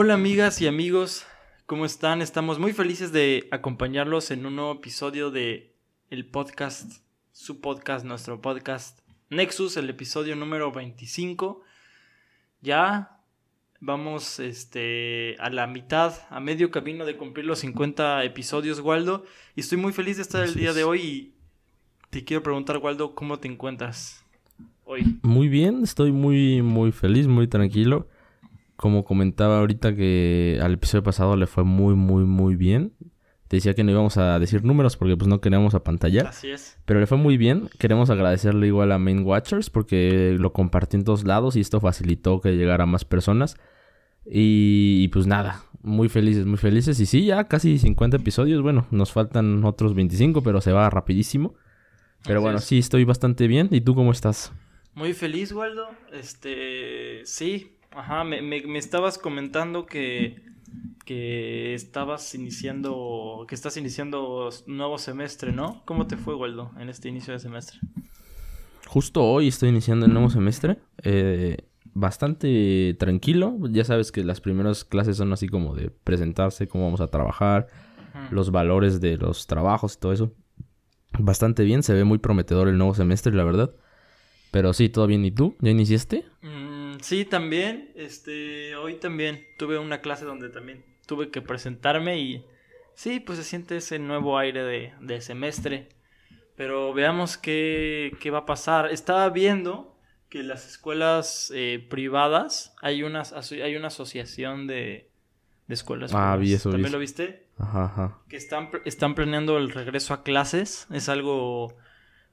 Hola amigas y amigos, ¿cómo están? Estamos muy felices de acompañarlos en un nuevo episodio de el podcast, su podcast, nuestro podcast Nexus, el episodio número 25. Ya vamos este, a la mitad, a medio camino de cumplir los 50 episodios, Waldo. Y estoy muy feliz de estar el día de hoy y te quiero preguntar, Waldo, ¿cómo te encuentras hoy? Muy bien, estoy muy, muy feliz, muy tranquilo. Como comentaba ahorita que al episodio pasado le fue muy, muy, muy bien. Te decía que no íbamos a decir números porque pues no queríamos apantallar. Así es. Pero le fue muy bien. Queremos agradecerle igual a Main Watchers porque lo compartió en todos lados y esto facilitó que llegara a más personas. Y, y, pues nada, muy felices, muy felices. Y sí, ya casi 50 episodios. Bueno, nos faltan otros 25, pero se va rapidísimo. Pero Así bueno, es. sí, estoy bastante bien. ¿Y tú cómo estás? Muy feliz, Waldo. Este, sí, ajá, me, me- me estabas comentando que, que estabas iniciando, que estás iniciando nuevo semestre, ¿no? ¿Cómo te fue, Waldo, en este inicio de semestre? Justo hoy estoy iniciando el nuevo semestre. eh, bastante tranquilo. Ya sabes que las primeras clases son así como de presentarse, cómo vamos a trabajar, los valores de los trabajos y todo eso. Bastante bien, se ve muy prometedor el nuevo semestre, la verdad. Pero sí, todo bien. ¿Y tú? ¿Ya iniciaste? Mm, sí, también, este, hoy también tuve una clase donde también tuve que presentarme y sí, pues se siente ese nuevo aire de, de semestre. Pero veamos qué, qué va a pasar. Estaba viendo que las escuelas eh, privadas, hay una, aso- hay una asociación de, de escuelas Ah, privadas. vi eso, vi ¿También eso. lo viste? Ajá, ajá. que están, están planeando el regreso a clases. Es algo...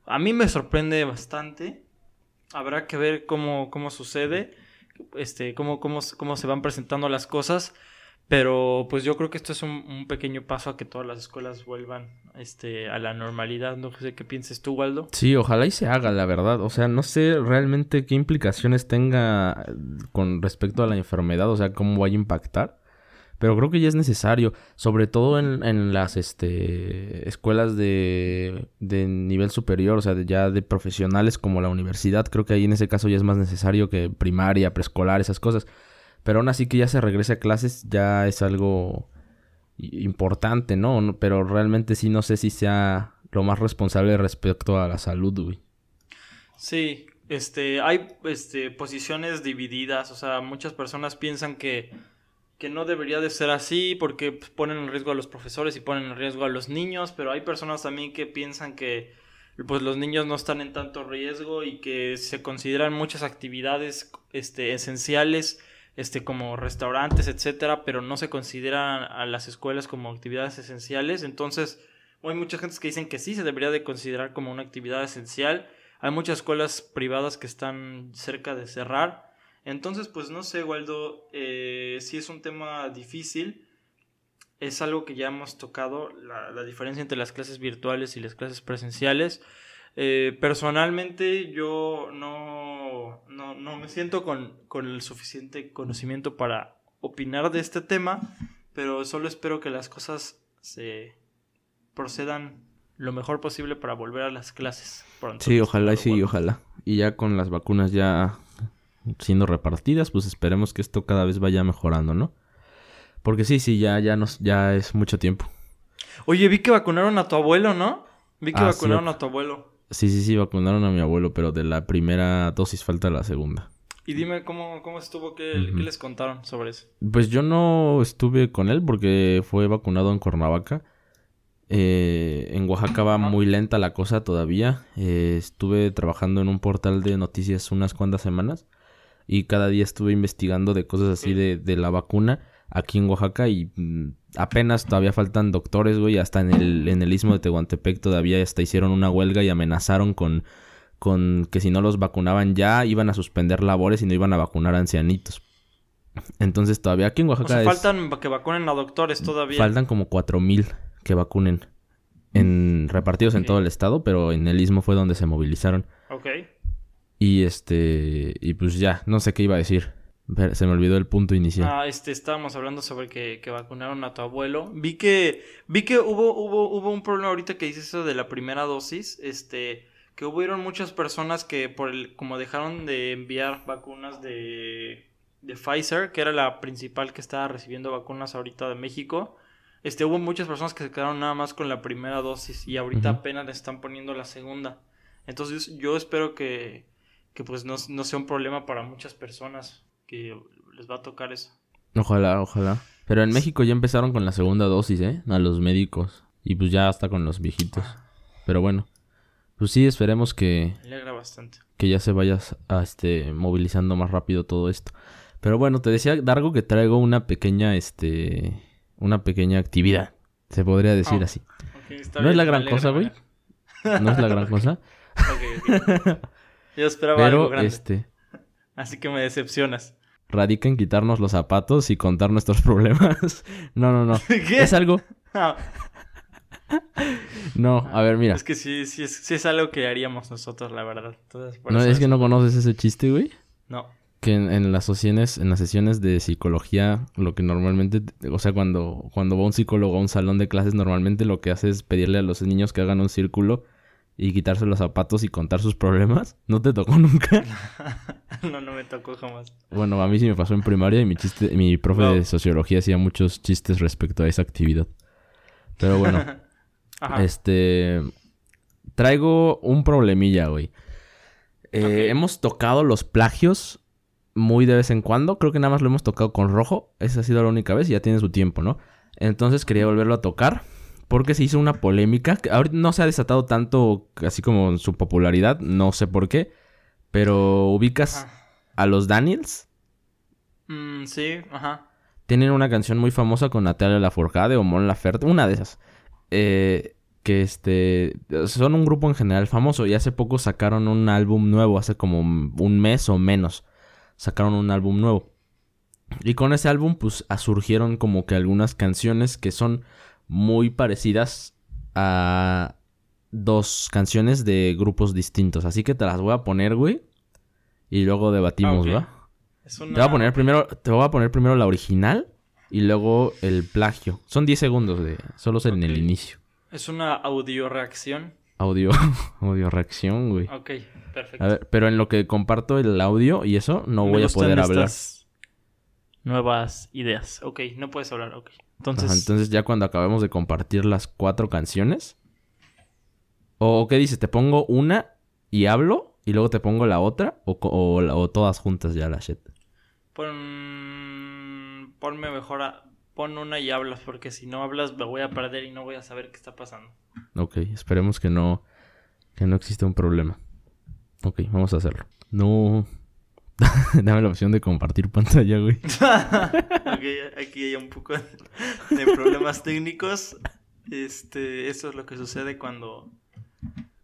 A mí me sorprende bastante. Habrá que ver cómo, cómo sucede, este, cómo, cómo, cómo se van presentando las cosas. Pero pues yo creo que esto es un, pequeño paso a que todas las escuelas vuelvan este, a la normalidad. No sé qué pienses tú, Waldo. Sí, ojalá y se haga, la verdad. O sea, no sé realmente qué implicaciones tenga con respecto a la enfermedad, o sea, cómo vaya a impactar. Pero creo que ya es necesario, sobre todo en, en las este, escuelas de, de nivel superior, o sea, ya de profesionales como la universidad. Creo que ahí en ese caso ya es más necesario que primaria, preescolar, esas cosas. Pero aún así que ya se regrese a clases ya es algo importante. No- Pero realmente sí no sé si sea lo más responsable respecto a la salud, güey. Sí, este, hay este, posiciones divididas, o sea, muchas personas piensan que, que no debería de ser así porque pues, ponen en riesgo a los profesores y ponen en riesgo a los niños, pero hay personas también que piensan que pues los niños no están en tanto riesgo y que se consideran muchas actividades este, esenciales, este, como restaurantes, etcétera, pero no se consideran a las escuelas como actividades esenciales, entonces hay muchas gentes que dicen que sí se debería de considerar como una actividad esencial. Hay muchas escuelas privadas que están cerca de cerrar. Entonces, pues no sé, Waldo, eh, sí es un tema difícil. Es algo que ya hemos tocado, la, la diferencia entre las clases virtuales y las clases presenciales. Eh, personalmente yo no, no, no me siento con, con el suficiente conocimiento para opinar de este tema, pero solo espero que las cosas se procedan lo mejor posible para volver a las clases pronto. Sí, ojalá sí, bueno. ojalá. Y ya con las vacunas ya siendo repartidas, pues esperemos que esto cada vez vaya mejorando, ¿no? Porque sí, sí, ya, ya nos, ya es mucho tiempo. Oye, vi que vacunaron a tu abuelo, ¿no? Vi que Ah, vacunaron vac- a tu abuelo. Sí, sí, sí, vacunaron a mi abuelo, pero de la primera dosis falta la segunda. Y dime cómo, cómo estuvo, qué, Ujú. qué les contaron sobre eso. Pues yo no estuve con él porque fue vacunado en Cuernavaca. Eh, en Oaxaca va muy lenta la cosa todavía. Eh, estuve trabajando en un portal de noticias unas cuantas semanas y cada día estuve investigando de cosas así de, de la vacuna aquí en Oaxaca y mm, apenas todavía faltan doctores, güey. Hasta en el, en el istmo de Tehuantepec todavía hasta hicieron una huelga y amenazaron con, con que si no los vacunaban ya iban a suspender labores y no iban a vacunar a ancianitos. Entonces todavía aquí en O Oaxaca sea, es- faltan que vacunen a doctores todavía. faltan como cuatro mil que vacunen en repartidos en todo el estado, pero en el istmo fue donde se movilizaron. Ok. Y este y pues ya, no sé qué iba a decir. Se me olvidó el punto inicial. Ah, este, estábamos hablando sobre que, que vacunaron a tu abuelo. Vi que, vi que hubo, hubo, hubo un problema ahorita que dices eso de la primera dosis. Este, que hubieron muchas personas que por el, como dejaron de enviar vacunas de, de Pfizer, que era la principal que estaba recibiendo vacunas ahorita de México, este, hubo muchas personas que se quedaron nada más con la primera dosis y ahorita apenas le están poniendo la segunda. Entonces yo espero que, que pues no, no sea un problema para muchas personas que les va a tocar eso. Ojalá, ojalá. Pero en México ya empezaron con la segunda dosis, ¿eh? A los médicos. Y pues ya hasta con los viejitos. Pero bueno. Pues sí, esperemos que, Me alegra bastante. que ya se vaya a, este, movilizando más rápido todo esto. Pero bueno, te decía, Dargo, que traigo una pequeña, este... Una pequeña actividad. Se podría decir Ah. así. No es la gran cosa, güey. No es la gran cosa. Yo esperaba algo grande. este... Así que me decepcionas. Radica en quitarnos los zapatos y contar nuestros problemas. no, no, no. ¿Qué? Es algo... Ah, No, a ver, mira. Es que sí, sí, es, sí es algo que haríamos nosotros, la verdad. Entonces, por No, eso es que no conoces ese chiste, güey. No. Que en, en las sesiones, en las sesiones de psicología, lo que normalmente, o sea, cuando, cuando va un psicólogo a un salón de clases, normalmente lo que hace es pedirle a los niños que hagan un círculo y quitarse los zapatos y contar sus problemas. ¿No te tocó nunca? no, no me tocó jamás. bueno, a mí sí me pasó en primaria y mi chiste, mi profe Wow. de sociología hacía muchos chistes respecto a esa actividad. Pero bueno, Ajá. este, traigo un problemilla, güey. Eh. Hemos tocado los plagios muy de vez en cuando. Creo que nada más lo hemos tocado con rojo. Esa ha sido la única vez y ya tiene su tiempo, ¿no? Entonces quería volverlo a tocar. Porque se hizo una polémica. Que ahorita no se ha desatado tanto así como su popularidad. No sé por qué. Pero ubicas Ajá. a los Daniels. Mm, sí, ajá. Tienen una canción muy famosa con Natalia Lafourcade o Mon Laferte. Una de esas. Eh, que este... Son un grupo en general famoso. Y hace poco sacaron un álbum nuevo. Hace como un mes o menos. Sacaron un álbum nuevo. Y con ese álbum pues surgieron como que algunas canciones que son muy parecidas a dos canciones de grupos distintos. Así que te las voy a poner, güey. Y luego debatimos, Ah. ¿va? Te voy a poner primero, te voy a poner primero la original y luego el plagio. Son 10 segundos de solo en el inicio. Es una audio reacción. Audio, audio reacción, güey. Ok, perfecto. A ver, pero en lo que comparto el audio y eso no Me voy a poder hablar. Nuevas ideas. Ok, no puedes hablar, ok. Entonces, Ajá, entonces ya cuando acabemos de compartir las cuatro canciones. ¿O qué dices? ¿Te pongo una y hablo y luego te pongo la otra? ¿O, o o todas juntas ya la shit? pon... ponme mejor a... Pon una y hablas, porque si no hablas me voy a perder y no voy a saber qué está pasando. Ok, esperemos que no, que no exista un problema. Ok, vamos a hacerlo. No. Dame la opción de compartir pantalla, güey. ok, aquí hay un poco de problemas técnicos. Este, eso es lo que sucede cuando,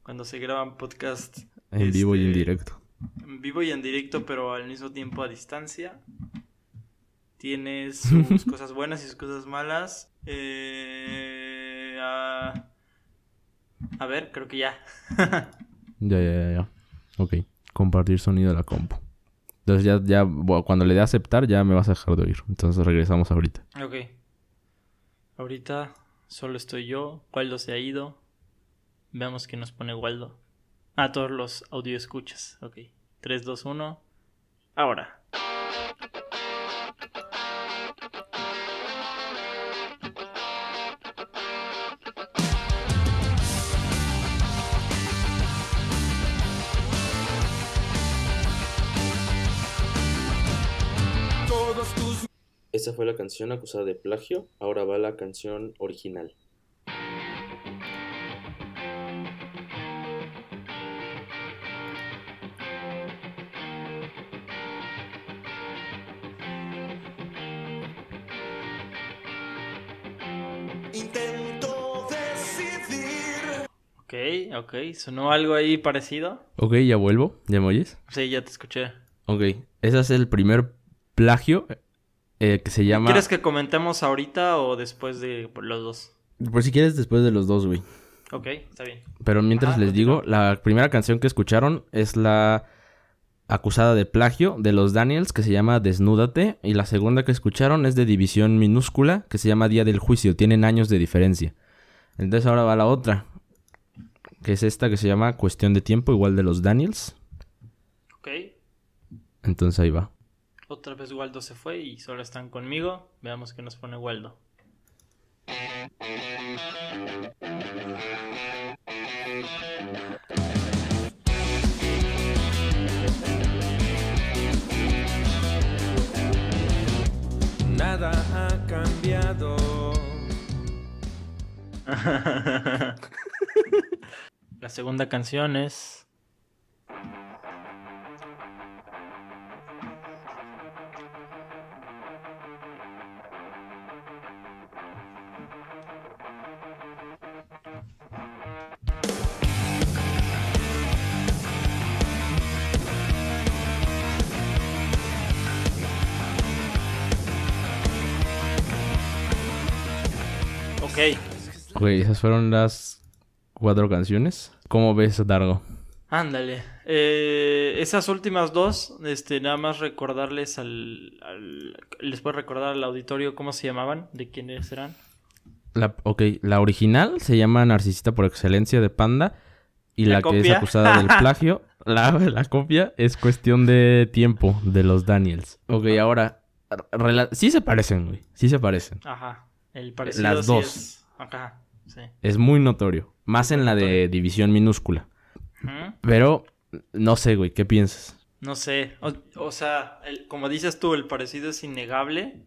cuando se graban podcasts En vivo y en Este, directo. en vivo y en directo, pero al mismo tiempo a distancia. Tiene sus cosas buenas y sus cosas malas. Eh, a... a ver, creo que ya. Ya, ya, ya, ya. Ok, compartir sonido de la compu. Entonces ya, ya, cuando le dé a aceptar ya me vas a dejar de oír. Entonces regresamos ahorita. ok. Ahorita solo estoy yo. Waldo se ha ido. Veamos qué nos pone Waldo. Ah, todos los audio escuchas. Ok. 3, 2, 1. Ahora. Esta fue la canción acusada de plagio. Ahora va la canción original. Intento decidir. Ok, ok. ¿Sonó algo ahí parecido? Ok, ya vuelvo. ¿Ya me oyes? Sí, ya te escuché. Ok, ese es el primer plagio eh, que se llama... ¿Quieres que comentemos ahorita o después de los dos? Por si quieres después de los dos, güey. Ok, está bien. Pero mientras Ajá, les digo, la primera canción que escucharon es la acusada de plagio de los Daniels que se llama Desnúdate y la segunda que escucharon es de división minúscula que se llama Día del Juicio, tienen años de diferencia. Entonces ahora va la otra, que es esta que se llama Cuestión de Tiempo, igual de los Daniels. Ok. Entonces ahí va. Otra vez Waldo se fue y solo están conmigo. Veamos qué nos pone Waldo. Nada ha cambiado. La segunda canción es. Güey, esas fueron las cuatro canciones. ¿Cómo ves, Dargo? Ándale. Eh, esas últimas dos, este, nada más recordarles al, al- Les puedo recordar al auditorio cómo se llamaban, de quiénes eran. La, ok, la original se llama Narcisista por Excelencia de Panda. Y ¿La la, que es acusada del plagio, la, la copia, es cuestión de tiempo de los Daniels. Ok, ahora, sí se parecen, güey. Sí se parecen. Ajá. El parecido Las sí dos. es- Ajá. Sí. Es muy notorio. Más en la de división minúscula. Pero, no sé, güey, ¿qué piensas? No sé. O, o sea, el- como dices tú, el parecido es innegable.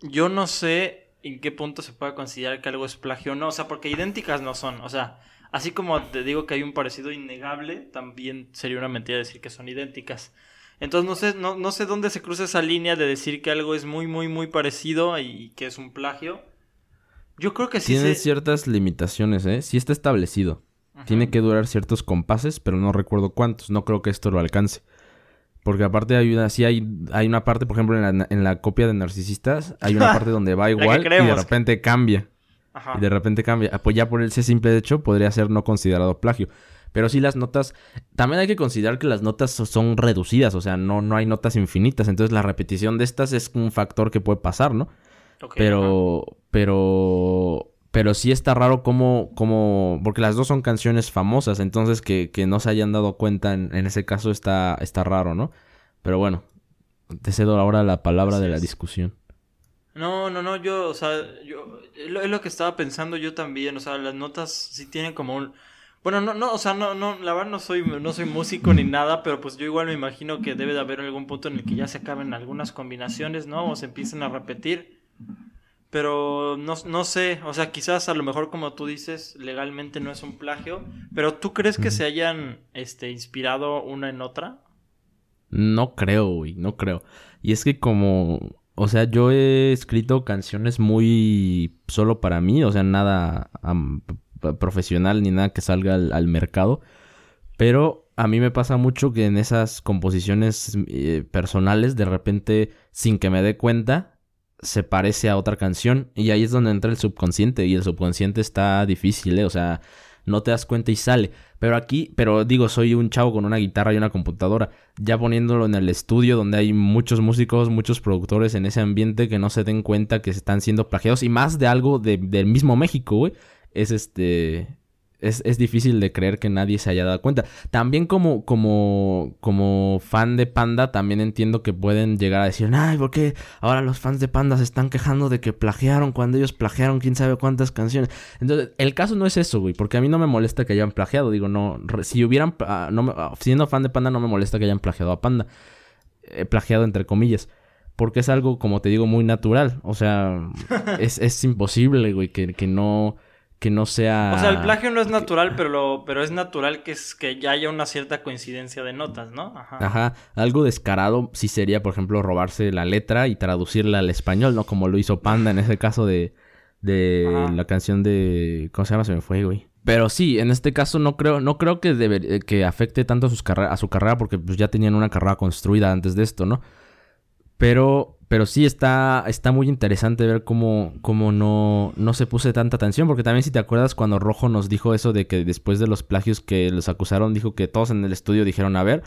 Yo no sé en qué punto se puede considerar que algo es plagio o no. O sea, porque idénticas no son. O sea, así como te digo que hay un parecido innegable, también sería una mentira decir que son idénticas. Entonces no sé, no, no sé dónde se cruza esa línea de decir que algo es muy, muy, muy parecido y que es un plagio. Yo creo que sí Tiene se- ciertas limitaciones, ¿eh? Sí está establecido. Ajá. Tiene que durar ciertos compases, pero no recuerdo cuántos. No creo que esto lo alcance. Porque aparte hay una, sí hay, hay una parte, por ejemplo, en la, en la copia de Narcisistas, hay una parte donde va igual y de repente cambia. Ajá. Y de repente cambia. Ah, Pues ya por ese simple hecho podría ser no considerado plagio. Pero sí las notas... También hay que considerar que las notas so- son reducidas. O sea, no, no hay notas infinitas. Entonces la repetición de estas es un factor que puede pasar, ¿no? Ajá. Pero, pero, pero sí está raro como, como, porque las dos son canciones famosas, entonces que, que no se hayan dado cuenta en, en ese caso está, está raro, ¿no? Pero bueno, te cedo ahora la palabra Así de la es. discusión. No, no, no, yo, o sea, yo, es lo, es lo que estaba pensando yo también, o sea, las notas sí tienen como un... Bueno, no, no, o sea, no, no, la verdad no soy, no soy músico ni nada, pero pues yo igual me imagino que debe de haber algún punto en el que ya se acaben algunas combinaciones, ¿no? O se empiecen a repetir. Pero no, no sé, o sea, quizás a lo mejor como tú dices, legalmente no es un plagio, pero ¿tú crees que se hayan, este, inspirado una en otra? No creo, güey, no creo. Y es que como, o sea, yo he escrito canciones muy solo para mí, o sea, nada profesional ni nada que salga al, al mercado. Pero a mí me pasa mucho que en esas composiciones eh, personales, de repente, sin que me dé cuenta, se parece a otra canción. Y ahí es donde entra el subconsciente. Y el subconsciente está difícil, ¿eh? O sea, no te das cuenta y sale. Pero aquí, pero digo, soy un chavo con una guitarra y una computadora. Ya poniéndolo en el estudio donde hay muchos músicos, muchos productores en ese ambiente que no se den cuenta que se están siendo plagiados. Y más de algo de- del mismo México, güey. Es este... Es, es difícil de creer que nadie se haya dado cuenta. También como, como, como fan de Panda, también entiendo que pueden llegar a decir, ay, ¿por qué ahora los fans de Panda se están quejando de que plagiaron cuando ellos plagiaron quién sabe cuántas canciones? Entonces, el caso no es eso, güey, porque a mí no me molesta que hayan plagiado. Digo, no, si hubieran, ah, no me- ah, siendo fan de Panda, no me molesta que hayan plagiado a Panda. Eh, plagiado entre comillas. Porque es algo, como te digo, muy natural. O sea, es, es imposible, güey, que, que no, que no sea... O sea, el plagio no es natural, pero, lo, pero es natural que, es, que ya haya una cierta coincidencia de notas, ¿no? Ajá. Ajá, algo descarado sí sería, por ejemplo, robarse la letra y traducirla al español, ¿no? Como lo hizo Panda en ese caso de, de Ajá. la canción de... ¿Cómo se llama? Se me fue, güey. Pero sí, en este caso no creo, no creo que, deber- eh, que afecte tanto a, sus carre- a su carrera porque pues, ya tenían una carrera construida antes de esto, ¿no? Pero, pero sí está, está muy interesante ver cómo, cómo no, no se puse tanta atención. Porque también si te acuerdas cuando Rojo nos dijo eso de que después de los plagios que los acusaron, dijo que todos en el estudio dijeron, a ver,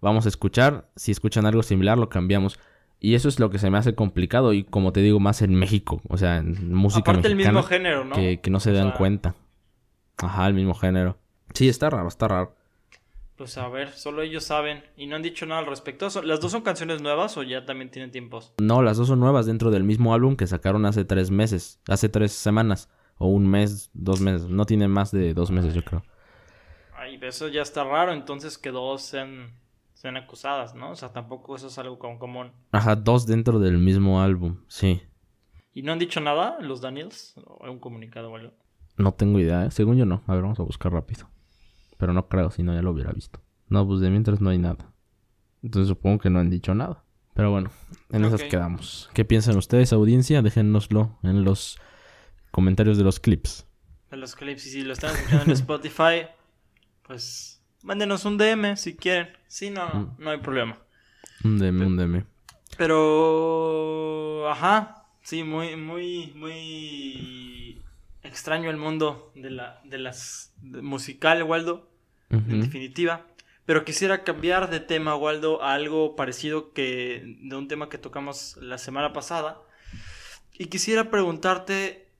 vamos a escuchar. Si escuchan algo similar, lo cambiamos. Y eso es lo que se me hace complicado. Y como te digo, más en México. O sea, en música Aparte el mexicana. mismo género, ¿no? que, que no se O dan sea, cuenta. Ajá, el mismo género. Sí, está raro, está raro. Pues a ver, solo ellos saben y no han dicho nada al respecto. ¿Son- ¿Las dos son canciones nuevas o ya también tienen tiempos? No, las dos son nuevas dentro del mismo álbum que sacaron hace tres meses, hace tres semanas, o un mes, dos meses. No tiene más de dos meses, yo creo. Ay, eso ya está raro, entonces que dos sean, sean acusadas, ¿no? O sea, tampoco eso es algo como común. Ajá, dos dentro del mismo álbum, sí. ¿Y no han dicho nada los Daniels? ¿O un comunicado o algo? No tengo idea, ¿eh? según yo no. A ver, vamos a buscar rápido. Pero no creo, si no ya lo hubiera visto. No, pues de mientras no hay nada. Entonces supongo que no han dicho nada. Pero bueno, en esas quedamos. ¿Qué piensan ustedes, audiencia? Déjennoslo en los comentarios de los clips. De los clips, y si lo están escuchando en Spotify, pues mándenos un DM si quieren. Sí, no, no, no hay problema. Un DM, un DM. Pero, ajá, sí, muy, muy, muy extraño el mundo de la, de las de musical, Waldo, en definitiva. Pero quisiera cambiar de tema, Waldo, a algo parecido que de un tema que tocamos la semana pasada. Y quisiera preguntarte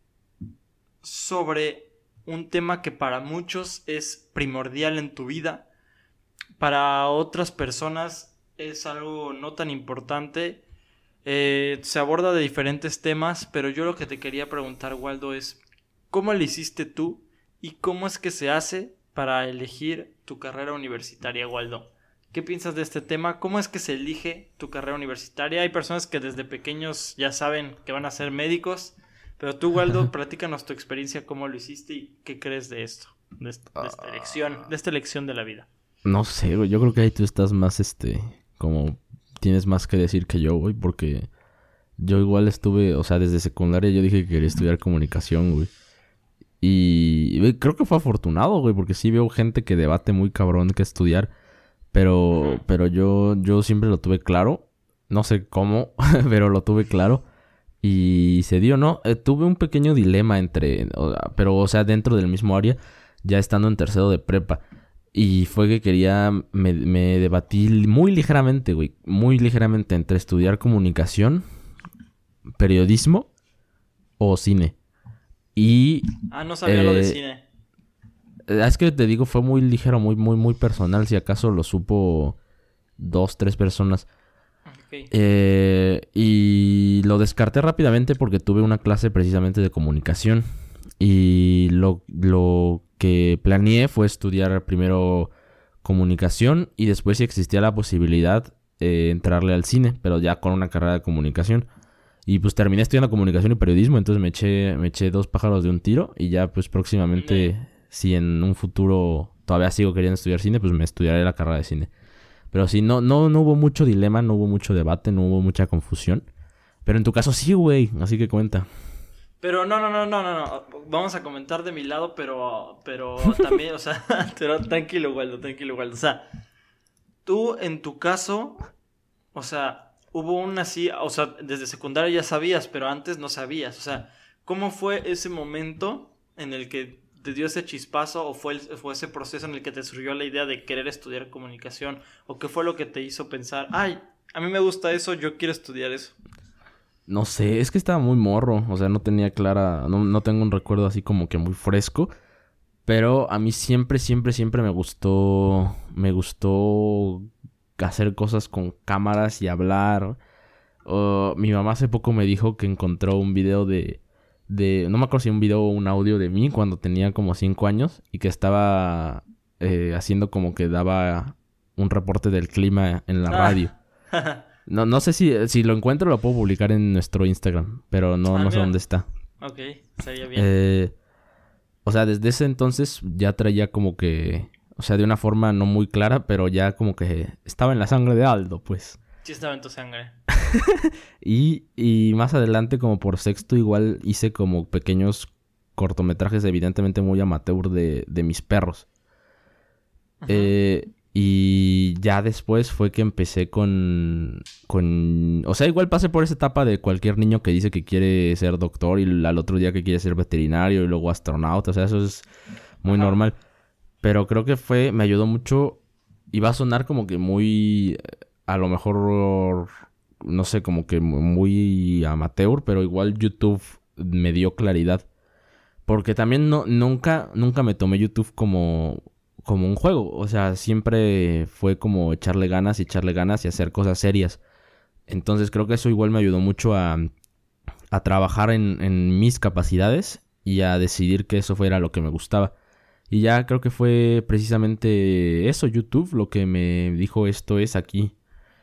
sobre un tema que para muchos es primordial en tu vida, para otras personas es algo no tan importante. Eh, se aborda de diferentes temas, pero yo lo que te quería preguntar, Waldo, es ¿cómo le hiciste tú y cómo es que se hace para elegir tu carrera universitaria, Waldo? ¿Qué piensas de este tema? ¿Cómo es que se elige tu carrera universitaria? Hay personas que desde pequeños ya saben que van a ser médicos, pero tú, Waldo, platícanos tu experiencia, cómo lo hiciste y qué crees de esto, de, est- de esta elección, de esta elección de la vida. No sé, güey. Yo creo que ahí tú estás más, este, como tienes más que decir que yo, güey, porque yo igual estuve, o sea, desde secundaria yo dije que quería estudiar comunicación, güey. Y güey, creo que fue afortunado, güey, porque sí veo gente que debate muy cabrón que estudiar, pero, pero yo, yo siempre lo tuve claro. No sé cómo, pero lo tuve claro. Y se dio, ¿no? Eh, tuve un pequeño dilema entre, pero, o sea, dentro del mismo área, ya estando en tercero de prepa. Y fue que quería, me, me debatí muy ligeramente, güey, muy ligeramente entre estudiar comunicación, periodismo o cine. Y Ah, no sabía lo de Eh, cine. eh, es que te digo, fue muy ligero, muy, muy, muy personal. Si acaso lo supo dos, tres personas. Eh, y lo descarté rápidamente porque tuve una clase precisamente de comunicación. Y lo, lo que planeé fue estudiar primero comunicación y después si existía la posibilidad eh, entrarle al cine, pero ya con una carrera de comunicación. Y pues terminé estudiando comunicación y periodismo, entonces me eché, me eché dos pájaros de un tiro y ya pues próximamente, si en un futuro todavía sigo queriendo estudiar cine, pues me estudiaré la carrera de cine. Pero sí, no, no, no hubo mucho dilema, no hubo mucho debate, no hubo mucha confusión. Pero en tu caso sí, güey, así que cuenta. Pero no, no, no, no, no, no. Vamos a comentar de mi lado, pero, pero también, o sea, pero tranquilo, Waldo, tranquilo, Waldo. O sea, tú en tu caso, o sea, hubo un así, o sea, desde secundaria ya sabías, pero antes no sabías. O sea, ¿cómo fue ese momento en el que te dio ese chispazo o fue, el- fue ese proceso en el que te surgió la idea de querer estudiar comunicación? ¿O qué fue lo que te hizo pensar, ay, a mí me gusta eso, yo quiero estudiar eso? No sé, es que estaba muy morro, o sea, no tenía clara, no, no tengo un recuerdo así como que muy fresco, pero a mí siempre, siempre, siempre me gustó, me gustó hacer cosas con cámaras y hablar. Mi mamá hace poco me dijo que encontró un video de, de, no me acuerdo si un video o un audio de mí cuando tenía como 5 años y que estaba eh, haciendo como que daba un reporte del clima en la Ah. radio. No, no sé si, si lo encuentro, lo puedo publicar en nuestro Instagram, pero no, Ah, no sé dónde está. ok, estaría bien. Eh, o sea, desde ese entonces ya traía como que, o sea, de una forma no muy clara, pero ya como que estaba en la sangre de Aldo, pues. Sí estaba en tu sangre. Y, y más adelante, como por sexto, igual hice como pequeños cortometrajes, evidentemente muy amateur, de, de mis perros. Eh, y ya después fue que empecé con, con... O sea, igual pasé por esa etapa de cualquier niño que dice que quiere ser doctor y al otro día que quiere ser veterinario y luego astronauta. O sea, eso es muy Ajá. normal. Pero creo que fue... Me ayudó mucho... Y va a sonar como que muy... A lo mejor... No sé, como que muy amateur, pero igual YouTube me dio claridad. Porque también no, nunca, nunca me tomé YouTube como, como un juego. O sea, siempre fue como echarle ganas y echarle ganas y hacer cosas serias. Entonces creo que eso igual me ayudó mucho a, a trabajar en, en mis capacidades y a decidir que eso fuera lo que me gustaba. Y ya creo que fue precisamente eso, YouTube, lo que me dijo esto es aquí.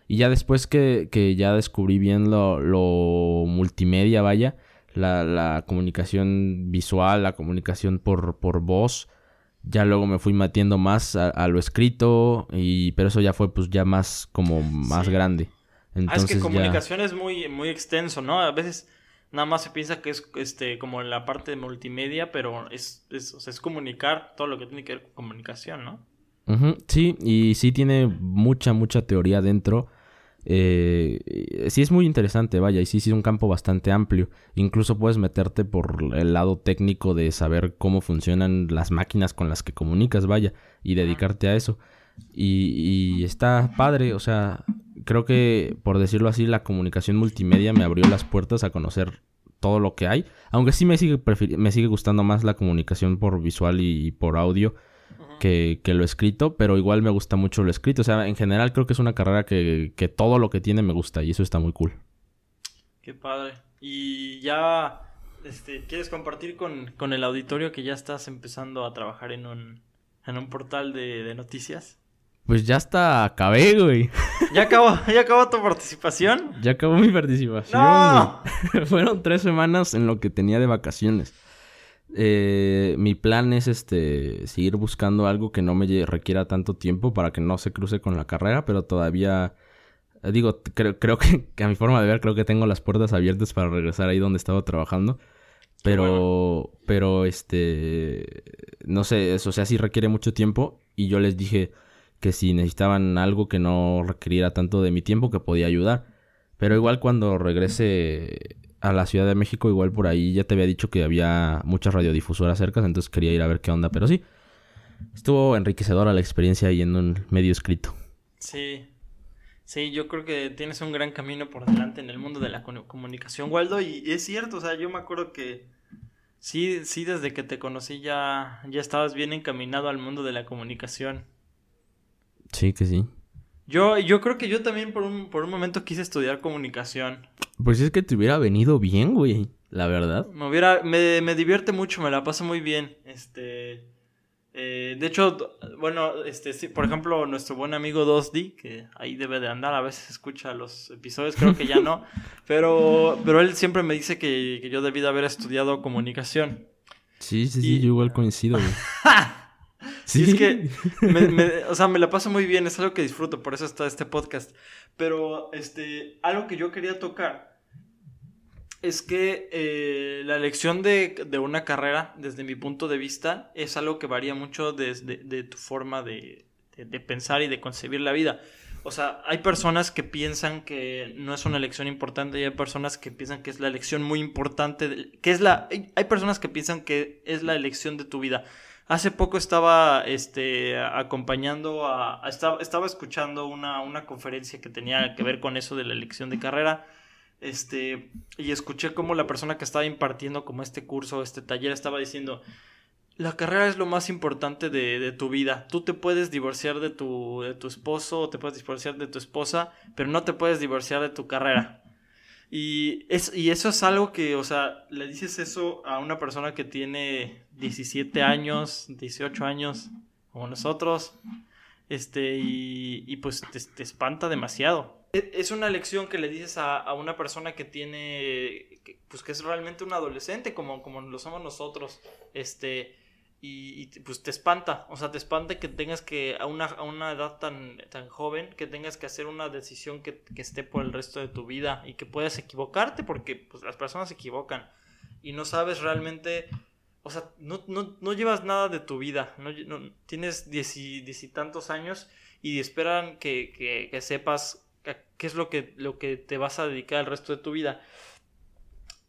Y ya después que, que ya descubrí bien lo, lo multimedia, vaya, la, la, comunicación visual, la comunicación por, por voz, ya luego me fui metiendo más a, a, lo escrito, y, pero eso ya fue pues ya más como más sí. grande. Entonces, ah, es que comunicación ya... es muy, muy extenso, ¿no? A veces nada más se piensa que es este como la parte de multimedia, pero es, es, o sea, es comunicar todo lo que tiene que ver con comunicación, ¿no? Uh -huh, sí, y sí tiene mucha, mucha teoría dentro. Eh, sí es muy interesante, vaya, y sí, sí es un campo bastante amplio. Incluso puedes meterte por el lado técnico de saber cómo funcionan las máquinas con las que comunicas, vaya, y dedicarte a eso. Y, y está padre, o sea, creo que, por decirlo así, la comunicación multimedia me abrió las puertas a conocer todo lo que hay. Aunque sí me sigue, me sigue gustando más la comunicación por visual y por audio que, que, lo escrito, pero igual me gusta mucho lo escrito. O sea, en general creo que es una carrera que, que todo lo que tiene me gusta y eso está muy cool. Qué padre. Y ya, este, ¿quieres compartir con, con el auditorio que ya estás empezando a trabajar en un, en un portal de, de noticias? Pues ya hasta acabé, güey. ¿Ya acabó, ¿Ya acabó tu participación? Ya acabó mi participación. ¡No! Fueron tres semanas en lo que tenía de vacaciones. Eh, mi plan es este seguir buscando algo que no me requiera tanto tiempo para que no se cruce con la carrera, pero todavía digo, creo, creo que, que, a mi forma de ver creo que tengo las puertas abiertas para regresar ahí donde estaba trabajando. Pero, bueno. pero este, no sé, eso o sea, sí requiere mucho tiempo y yo les dije que si necesitaban algo que no requiriera tanto de mi tiempo que podía ayudar. Pero igual cuando regrese a la Ciudad de México, igual por ahí ya te había dicho que había muchas radiodifusoras cerca, entonces quería ir a ver qué onda, pero sí. Estuvo enriquecedora la experiencia ahí en un medio escrito. Sí. Sí, yo creo que tienes un gran camino por delante en el mundo de la comunicación, Waldo, y es cierto, o sea, yo me acuerdo que sí, sí, desde que te conocí ya, ya estabas bien encaminado al mundo de la comunicación. Sí, que sí. Yo, yo creo que yo también por un, por un momento quise estudiar comunicación. Pues es que te hubiera venido bien, güey. La verdad. Me hubiera. Me, me divierte mucho, me la paso muy bien. Este. Eh, de hecho, bueno, este, sí, por ejemplo, nuestro buen amigo 2D, que ahí debe de andar, a veces escucha los episodios, creo que ya no, pero, pero él siempre me dice que, que yo debí de haber estudiado comunicación. Sí, sí, sí, yo igual coincido, güey. Sí, es que, me, me, o sea, me la paso muy bien, es algo que disfruto, por eso está este podcast. Pero, este, algo que yo quería tocar es que eh, la elección de, de, una carrera, desde mi punto de vista, es algo que varía mucho desde de, de tu forma de, de, pensar y de concebir la vida. O sea, hay personas que piensan que no es una elección importante y hay personas que piensan que es la elección muy importante, que es la... Hay personas que piensan que es la elección de tu vida. Hace poco estaba este, acompañando a, estaba, estaba, escuchando una, una, conferencia que tenía que ver con eso de la elección de carrera. Este, y escuché cómo la persona que estaba impartiendo como este curso, este taller, estaba diciendo, la carrera es lo más importante de, de, tu vida. Tú te puedes divorciar de tu, de tu esposo te puedes divorciar de tu esposa, pero no te puedes divorciar de tu carrera. Y, es, y eso es algo que, o sea, le dices eso a una persona que tiene 17 años, 18 años, como nosotros, este, y, y pues te, te, espanta demasiado. Es una lección que le dices a, a una persona que tiene, pues que es realmente un adolescente, como, como lo somos nosotros, este, y, y, pues te espanta, o sea, te espanta que tengas que, a una, a una edad tan, tan joven, que tengas que hacer una decisión que, que, esté por el resto de tu vida y que puedas equivocarte porque pues, las personas se equivocan y no sabes realmente, o sea, no, no, no llevas nada de tu vida, no, tienes diez y, diez y, tantos años y esperan que, que, que sepas qué es lo que, lo que te vas a dedicar el resto de tu vida.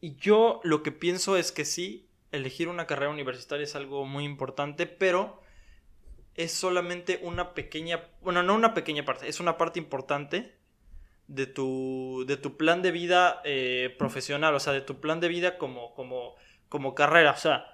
Y yo lo que pienso es que sí, elegir una carrera universitaria es algo muy importante, pero es solamente una pequeña, bueno, no una pequeña parte, es una parte importante de tu, de tu plan de vida eh, profesional, o sea, de tu plan de vida como, como, como carrera, o sea,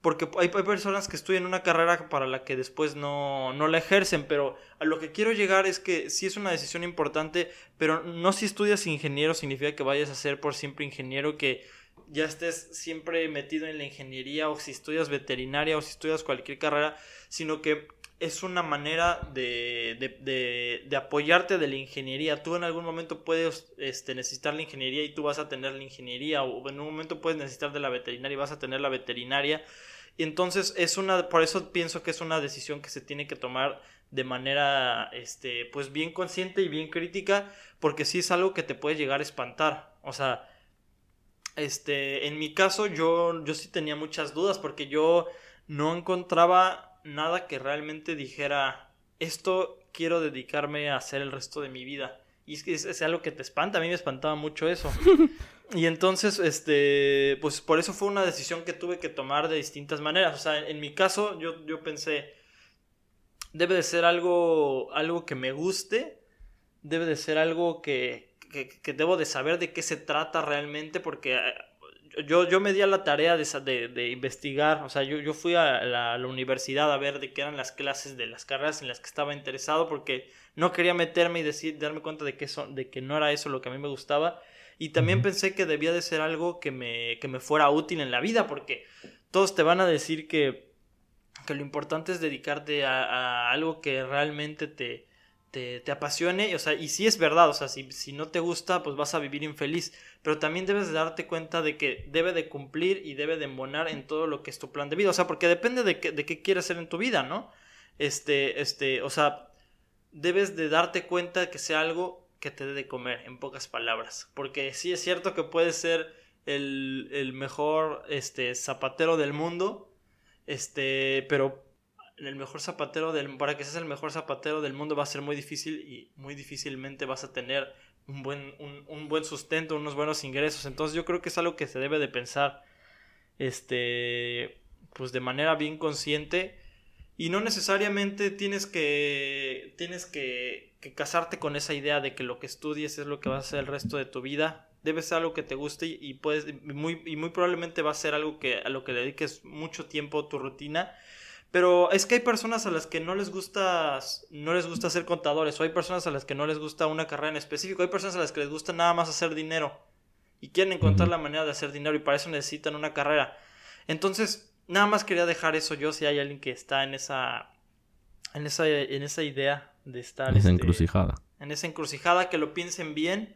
porque hay, personas que estudian una carrera para la que después no, no, la ejercen, pero a lo que quiero llegar es que sí es una decisión importante, pero no si estudias ingeniero significa que vayas a ser por siempre ingeniero, que ya estés siempre metido en la ingeniería o si estudias veterinaria o si estudias cualquier carrera, sino que es una manera de, de, de, apoyarte de la ingeniería. Tú en algún momento puedes este, necesitar la ingeniería y tú vas a tener la ingeniería, o en un momento puedes necesitar de la veterinaria y vas a tener la veterinaria. Y entonces es una, por eso pienso que es una decisión que se tiene que tomar de manera, este, pues bien consciente y bien crítica, porque sí es algo que te puede llegar a espantar. O sea, este, en mi caso yo, yo sí tenía muchas dudas porque yo no encontraba nada que realmente dijera, esto quiero dedicarme a hacer el resto de mi vida. Y es que es, algo que te espanta, a mí me espantaba mucho eso. y entonces, este, pues por eso fue una decisión que tuve que tomar de distintas maneras. O sea, en mi caso, yo, yo pensé, debe de ser algo, algo que me guste, debe de ser algo que, que, que debo de saber de qué se trata realmente, porque yo, yo me di a la tarea de, de, investigar, o sea, yo, yo fui a la, universidad a ver de qué eran las clases de las carreras en las que estaba interesado porque no quería meterme y decir, darme cuenta de que, son, de que no era eso lo que a mí me gustaba. Y también pensé que debía de ser algo que me, que me fuera útil en la vida porque todos te van a decir que, que lo importante es dedicarte a algo que realmente te, te, apasione, o sea, y si es verdad, o sea, si, si, no te gusta, pues vas a vivir infeliz, pero también debes de darte cuenta de que debe de cumplir y debe de embonar en todo lo que es tu plan de vida, o sea, porque depende de, de qué quieres hacer en tu vida, ¿no? Este, este, o sea, debes de darte cuenta de que sea algo que te dé de comer, en pocas palabras, porque sí es cierto que puedes ser el, el mejor, este, zapatero del mundo, este, pero el mejor zapatero del para que seas el mejor zapatero del mundo va a ser muy difícil y muy difícilmente vas a tener un buen, un, buen sustento, unos buenos ingresos. Entonces yo creo que es algo que se debe de pensar este pues de manera bien consciente. Y no necesariamente tienes que tienes que, que casarte con esa idea de que lo que estudies es lo que vas a hacer el resto de tu vida. Debe ser algo que te guste y puedes muy y muy probablemente va a ser algo que a lo que le dediques mucho tiempo tu rutina pero es que hay personas a las que no les gusta no les gusta ser contadores o hay personas a las que no les gusta una carrera en específico, hay personas a las que les gusta nada más hacer dinero y quieren encontrar la manera de hacer dinero y para eso necesitan una carrera. Entonces, nada más quería dejar eso yo si hay alguien que está en esa en esa en esa idea de estar en esa este, encrucijada. En esa encrucijada que lo piensen bien.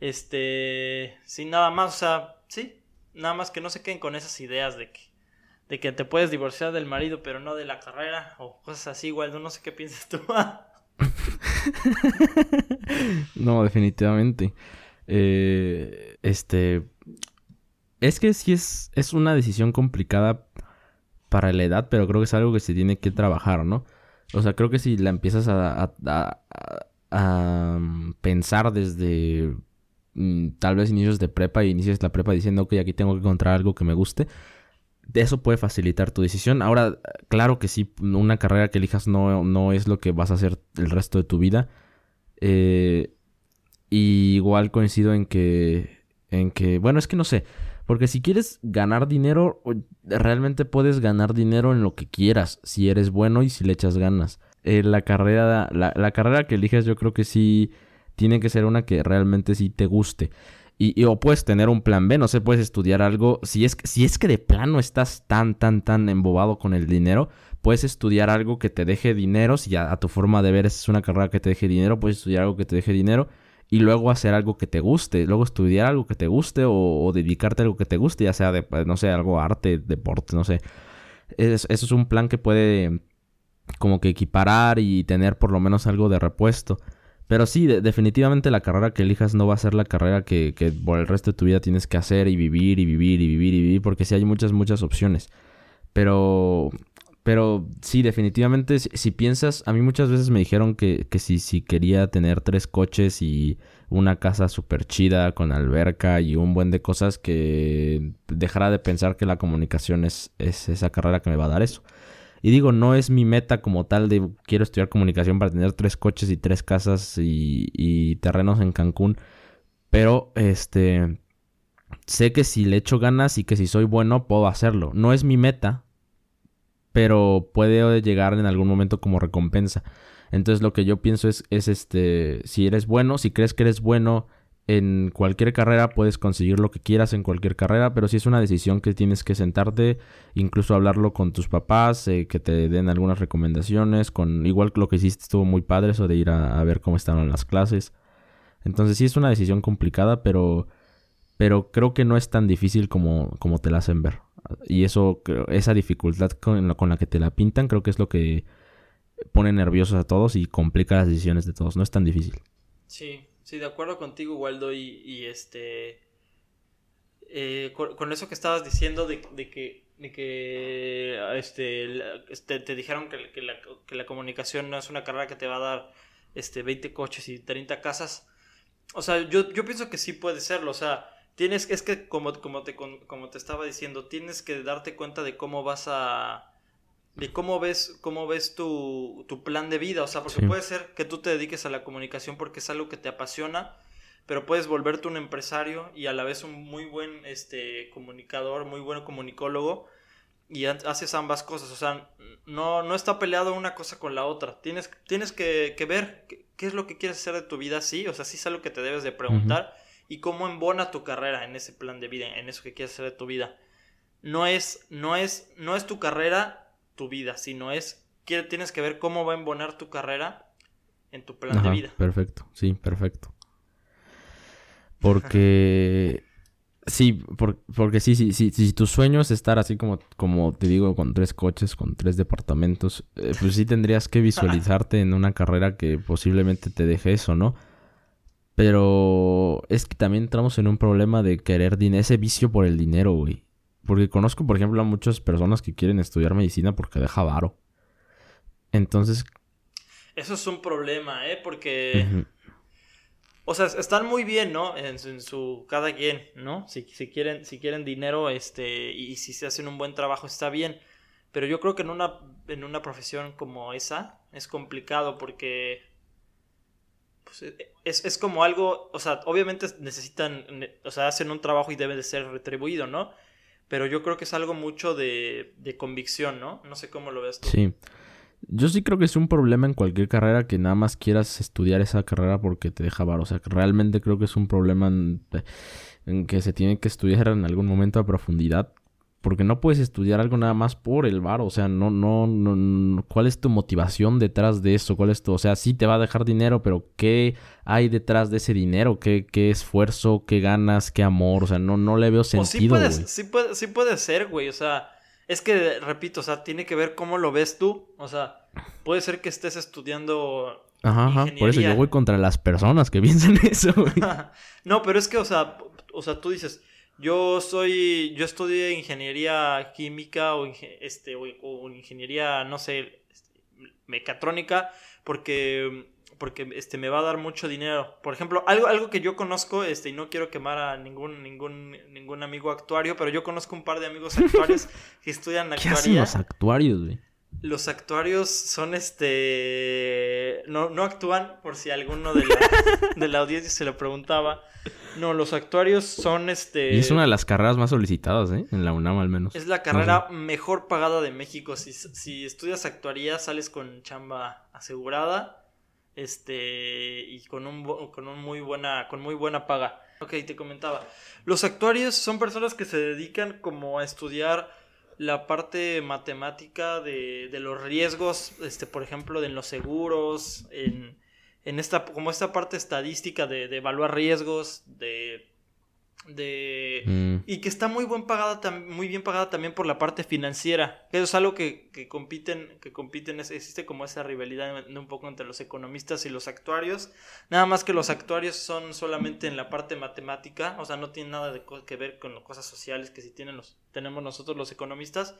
Este, sin nada más, o sea, sí, nada más que no se queden con esas ideas de que de que te puedes divorciar del marido, pero no de la carrera, o cosas así, igual, no, sé qué piensas tú. no, definitivamente. Eh, este. Es que sí es, es una decisión complicada para la edad, pero creo que es algo que se tiene que trabajar, ¿no? O sea, creo que si la empiezas a, a, mm, pensar desde mm, tal vez inicios de prepa y inicias la prepa diciendo, ok, aquí tengo que encontrar algo que me guste, eso puede facilitar tu decisión. Ahora, claro que sí, una carrera que elijas no, no es lo que vas a hacer el resto de tu vida. Eh, igual coincido en que, en que, bueno, es que no sé, porque si quieres ganar dinero, realmente puedes ganar dinero en lo que quieras, si eres bueno y si le echas ganas. Eh, la carrera, la, la carrera que eliges yo creo que sí tiene que ser una que realmente sí te guste. Y, o puedes tener un plan B, no sé, puedes estudiar algo. Si es, si es que de plano estás tan, tan, tan embobado con el dinero, puedes estudiar algo que te deje dinero. Si a, tu forma de ver es una carrera que te deje dinero, puedes estudiar algo que te deje dinero y luego hacer algo que te guste. Luego estudiar algo que te guste o, dedicarte a algo que te guste, ya sea de, no sé, algo arte, deporte, no sé. eso es un plan que puede como que equiparar y tener por lo menos algo de repuesto. Pero sí, definitivamente la carrera que elijas no va a ser la carrera que, por el resto de tu vida tienes que hacer y vivir y vivir y vivir y vivir, porque sí hay muchas, muchas opciones. Pero, pero sí, definitivamente, si, piensas, a mí muchas veces me dijeron que, que si, si quería tener tres coches y una casa súper chida con alberca y un buen de cosas, que dejara de pensar que la comunicación es, es esa carrera que me va a dar eso. Y digo, no es mi meta como tal de quiero estudiar comunicación para tener tres coches y tres casas y, terrenos en Cancún. Pero, este, sé que si le echo ganas y que si soy bueno, puedo hacerlo. No es mi meta, pero puede llegar en algún momento como recompensa. Entonces lo que yo pienso es, es este, si eres bueno, si crees que eres bueno en cualquier carrera, puedes conseguir lo que quieras en cualquier carrera, pero si es una decisión que tienes que sentarte, incluso hablarlo con tus papás, eh, que te den algunas recomendaciones, con igual lo que hiciste estuvo muy padre eso de ir a, ver cómo estaban las clases. Entonces sí es una decisión complicada, pero, pero creo que no es tan difícil como, como te la hacen ver. Y eso, esa dificultad con con la que te la pintan, creo que es lo que pone nerviosos a todos y complica las decisiones de todos. No es tan difícil. Sí, sí, de acuerdo contigo, Waldo. Y, este. eh, con, eso que estabas diciendo de, que, de que este, la- este, te dijeron que, la, que la comunicación no es una carrera que te va a dar este, 20 coches y 30 casas. O sea, yo, yo pienso que sí puede serlo. O sea, tienes es que como, como, te, como te estaba diciendo, tienes que darte cuenta de cómo vas a... De cómo ves, cómo ves tu, tu plan de vida. O sea, porque Sí. puede ser que tú te dediques a la comunicación porque es algo que te apasiona, pero puedes volverte un empresario y a la vez un muy buen este, comunicador, muy buen comunicólogo y ha- haces ambas cosas. O sea, no, no está peleado una cosa con la otra. Tienes, tienes que, que ver qué, qué es lo que quieres hacer de tu vida, sí. O sea, sí es algo que te debes de preguntar y cómo embona tu carrera en ese plan de vida, en eso que quieres hacer de tu vida. No es, no es, no es tu carrera tu vida, sino es, quiere- tienes que ver cómo va a embonar tu carrera en tu plan de vida. Perfecto, sí, perfecto. Porque sí, por- porque sí, sí, sí, si tu sueño es estar así como, como te digo, con tres coches, con tres departamentos, eh, pues sí tendrías que visualizarte en una carrera que posiblemente te deje eso, ¿no? Pero es que también entramos en un problema de querer dinero, ese vicio por el dinero, güey. Porque conozco, por ejemplo, a muchas personas que quieren estudiar medicina porque deja varo. Entonces, Eso es un problema, ¿eh? Porque... O sea, están muy bien, ¿no? En, su- en su cada quien, ¿no? Si, si quieren, si quieren dinero, este, y, si se hacen un buen trabajo está bien. Pero yo creo que en una, en una profesión como esa es complicado porque pues, e- es, es como algo, o sea, obviamente necesitan, ne- o sea, hacen un trabajo y debe de ser retribuido, ¿no? Pero yo creo que es algo mucho de, de convicción, ¿no? No sé cómo lo ves tú. Sí. Yo sí creo que es un problema en cualquier carrera que nada más quieras estudiar esa carrera porque te deja varo. O sea, que realmente creo que es un problema en, en que se tiene que estudiar en algún momento a profundidad. Porque no puedes estudiar algo nada más por el varo. O sea, no, no, no, no- ¿Cuál es tu motivación detrás de eso? ¿Cuál es tu... O sea, sí te va a dejar dinero, pero ¿qué hay detrás de ese dinero? ¿Qué, qué esfuerzo? ¿Qué ganas? ¿Qué amor? O sea, no, no le veo O sí sentido, puede, güey. sí, puede, sí puede ser, güey. O sea, es que, repito, o sea, tiene que ver cómo lo ves tú. O sea, puede ser que estés estudiando. Ajá, ajá. Por eso yo voy contra las personas que piensan eso, güey. no, pero es que, o sea, o sea, tú dices, yo soy, yo estudié ingeniería química o, este, o, o ingeniería, no sé, mecatrónica, porque, porque este, me va a dar mucho dinero. Por ejemplo, algo, algo que yo conozco, este, y no quiero quemar a ningún, ningún, ningún amigo actuario, pero yo conozco un par de amigos actuarios que estudian ¿Qué hacen actuaría. los actuarios, güey? Los actuarios son este. No, no actúan, por si alguno de la, de la audiencia se lo preguntaba. No, los actuarios son este. Y es una de las carreras más solicitadas, ¿eh? En la UNAM al menos. Es la carrera mejor pagada de México. Si, si estudias actuaría, sales con chamba asegurada. Este. Y con un, con un muy buena. Con muy buena paga. Ok, te comentaba. Los actuarios son personas que se dedican como a estudiar la parte matemática de, de los riesgos, este, por ejemplo, de en los seguros, en, en esta, como esta parte estadística de, de evaluar riesgos, de, de Mm, y que está muy buen pagada muy bien pagada también por la parte financiera eso es algo que, que compiten que compiten es- existe como esa rivalidad un poco entre los economistas y los actuarios nada más que los actuarios son solamente en la parte matemática o sea no tienen nada de que ver con las cosas sociales que sí tienen los tenemos nosotros los economistas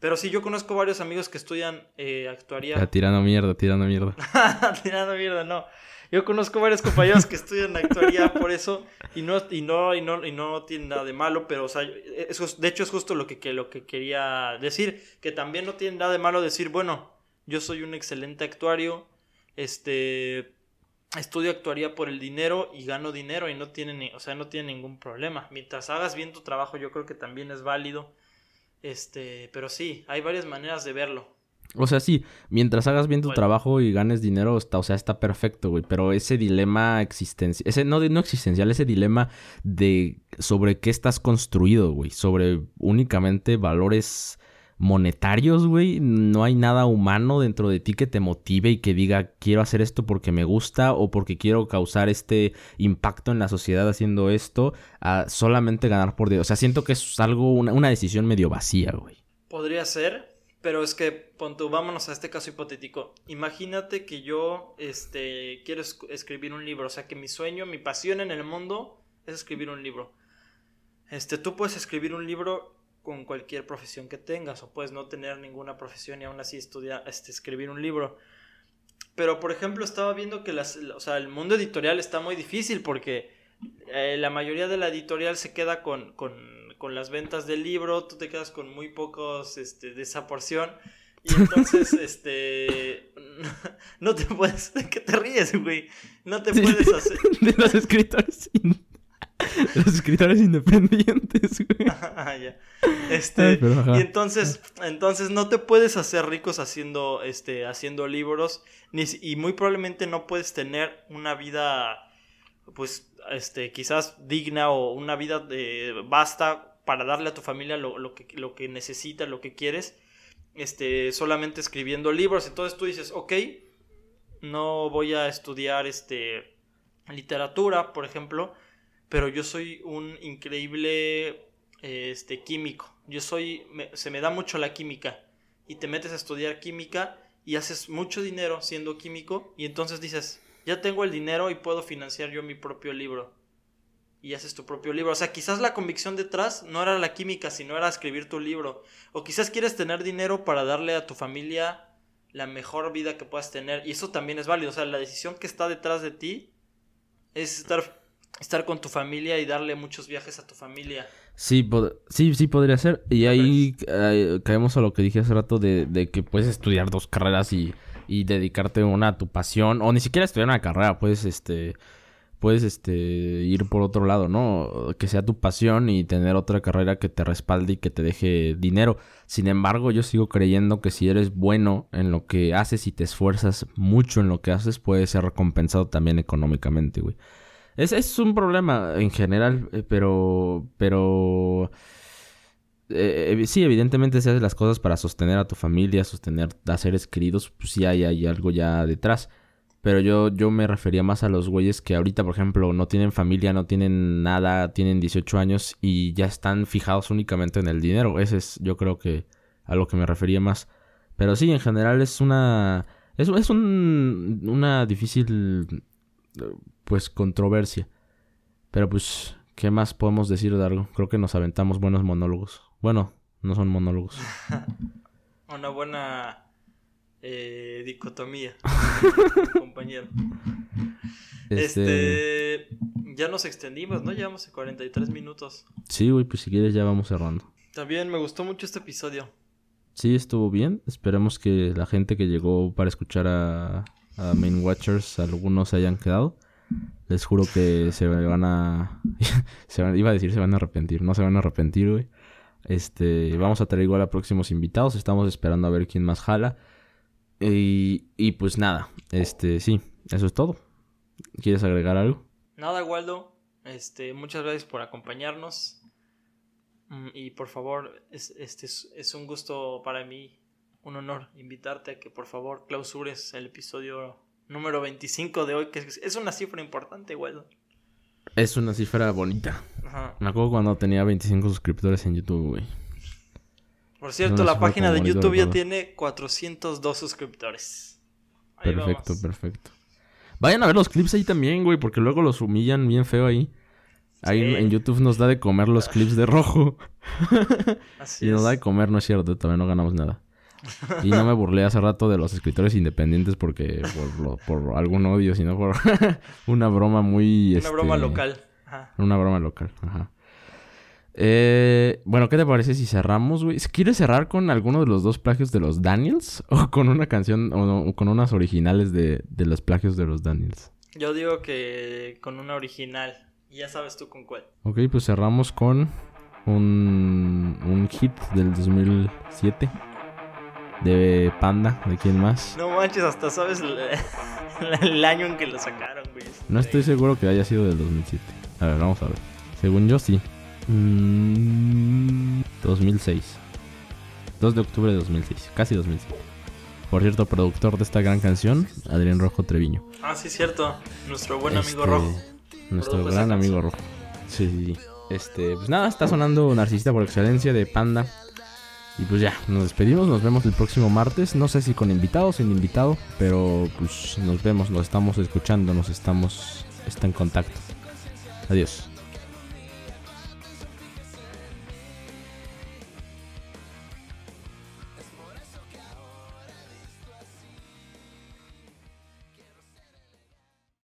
pero sí yo conozco varios amigos que estudian eh, actuaría ya tirando mierda, tirando mierda. Tirando mierda, no. Yo conozco varios compañeros que estudian actuaría por eso y no y no y no y no tiene nada de malo, pero o sea, es de hecho es justo lo que, que lo que quería decir, que también no tiene nada de malo decir, bueno, yo soy un excelente actuario, este estudio actuaría por el dinero y gano dinero y no tiene, ni- o sea, no tiene ningún problema. Mientras hagas bien tu trabajo, yo creo que también es válido. Este, pero sí, hay varias maneras de verlo. O sea, sí, mientras hagas bien tu Bueno. trabajo y ganes dinero, está, o sea, está perfecto, güey. Pero ese dilema existencial, ese no, no existencial, ese dilema de sobre qué estás construido, güey. Sobre únicamente valores monetarios, güey. No hay nada humano dentro de ti que te motive y que diga, quiero hacer esto porque me gusta o porque quiero causar este impacto en la sociedad haciendo esto, a solamente ganar por dinero. O sea, siento que es algo, una, una decisión medio vacía, güey. Podría ser, pero es que, pon tú, vámonos a este caso hipotético. Imagínate que yo este, quiero es- escribir un libro, o sea, que mi sueño, mi pasión en el mundo es escribir un libro. Este, tú puedes escribir un libro con cualquier profesión que tengas, o puedes no tener ninguna profesión y aún así estudiar, este, escribir un libro. Pero, por ejemplo, estaba viendo que las, o sea, el mundo editorial está muy difícil porque eh, la mayoría de la editorial se queda con, con, con las ventas del libro, tú te quedas con muy pocos este, de esa porción. Y entonces, este. No te puedes. ¿De qué te ríes, güey? No te Sí. puedes hacer. de los escritores los escritores independientes, güey. Ah, ya. Este, Ay, pero ajá. y entonces, entonces no te puedes hacer ricos haciendo, este, haciendo libros, ni, y muy probablemente no puedes tener una vida, pues, este, quizás digna o una vida de basta para darle a tu familia lo, lo que, lo que necesita, lo que quieres, este, solamente escribiendo libros. Entonces tú dices, ok, no voy a estudiar, este, literatura, por ejemplo, pero yo soy un increíble este químico. Yo soy se me da mucho la química y te metes a estudiar química y haces mucho dinero siendo químico y entonces dices, ya tengo el dinero y puedo financiar yo mi propio libro. Y haces tu propio libro. O sea, quizás la convicción detrás no era la química, sino era escribir tu libro. O quizás quieres tener dinero para darle a tu familia la mejor vida que puedas tener. Y eso también es válido. O sea, la decisión que está detrás de ti es estar, estar con tu familia y darle muchos viajes a tu familia. Sí, sí, sí podría ser. Y ahí eh, caemos a lo que dije hace rato de, de que puedes estudiar dos carreras y, y dedicarte una a tu pasión. O ni siquiera estudiar una carrera, puedes este. Puedes este ir por otro lado, ¿no? Que sea tu pasión y tener otra carrera que te respalde y que te deje dinero. Sin embargo, yo sigo creyendo que si eres bueno en lo que haces y te esfuerzas mucho en lo que haces, puedes ser recompensado también económicamente, güey. Es, es un problema en general, eh, pero. Pero. eh, evi- sí, evidentemente, si haces las cosas para sostener a tu familia, sostener a seres queridos, pues sí hay, hay algo ya detrás. Pero yo, yo me refería más a los güeyes que ahorita, por ejemplo, no tienen familia, no tienen nada, tienen 18 años y ya están fijados únicamente en el dinero. Ese es, yo creo que, a lo que me refería más. Pero sí, en general es una. Es, es un, una difícil. Pues controversia. Pero pues, ¿qué más podemos decir de algo? Creo que nos aventamos buenos monólogos. Bueno, no son monólogos. Una buena eh, dicotomía, compañero. Este... Este, ya nos extendimos, ¿no? Llevamos 43 minutos. Sí, güey, pues si quieres ya vamos cerrando. También me gustó mucho este episodio. Sí, estuvo bien. Esperemos que la gente que llegó para escuchar a, a Main Watchers, algunos se hayan quedado. Les juro que se van a... Iba a decir se van a arrepentir. No se van a arrepentir, güey. Este, vamos a traer igual a próximos invitados. Estamos esperando a ver quién más jala. Y, y pues nada, este, sí, eso es todo. ¿Quieres agregar algo? Nada, Waldo. Este, muchas gracias por acompañarnos. Mm, Y por favor, es, este es, es un gusto para mí, un honor invitarte a que por favor clausures el episodio número 25 de hoy, que es, es una cifra importante, Waldo. Es una cifra bonita. Ajá. Me acuerdo cuando tenía 25 suscriptores en YouTube, güey. Por cierto, la página de YouTube ya tiene 402 suscriptores. Ahí Perfecto, vamos. perfecto. Vayan a ver los clips ahí también, güey, porque luego los humillan bien feo ahí. Ahí Sí. en YouTube nos da de comer los clips de rojo. Así Y nos es. da de comer, no es cierto, todavía no ganamos nada. Y no me burlé hace rato de los escritores independientes porque por, lo- por algún odio, sino por una broma muy... Una este, broma local. Ajá. Una broma local, ajá. Eh, bueno, ¿qué te parece si cerramos, güey? ¿Quieres cerrar con alguno de los dos plagios de los Daniels? ¿O con una canción, o, no- o con unas originales de, de los plagios de los Daniels? Yo digo que con una original. Y ya sabes tú con cuál. Ok, pues cerramos con un, un hit del 2007 de Panda. ¿De quién más? No manches, hasta sabes el, el año en que lo sacaron, güey. No estoy seguro que haya sido del 2007. A ver, vamos a ver. Según yo, sí. Mm, 2006. 2 de octubre de 2006. Casi 2006. Por cierto, productor de esta gran canción, Adrián Rojo Treviño. Ah, sí, cierto. Nuestro buen amigo Este, Rojo. Nuestro gran amigo Rojo. Sí, sí, sí. Este, pues nada, está sonando Narcisista por excelencia de Panda. Y pues ya, nos despedimos, nos vemos el próximo martes. No sé si con invitado o sin invitado, pero pues nos vemos, nos estamos escuchando, nos estamos está en contacto. Adiós.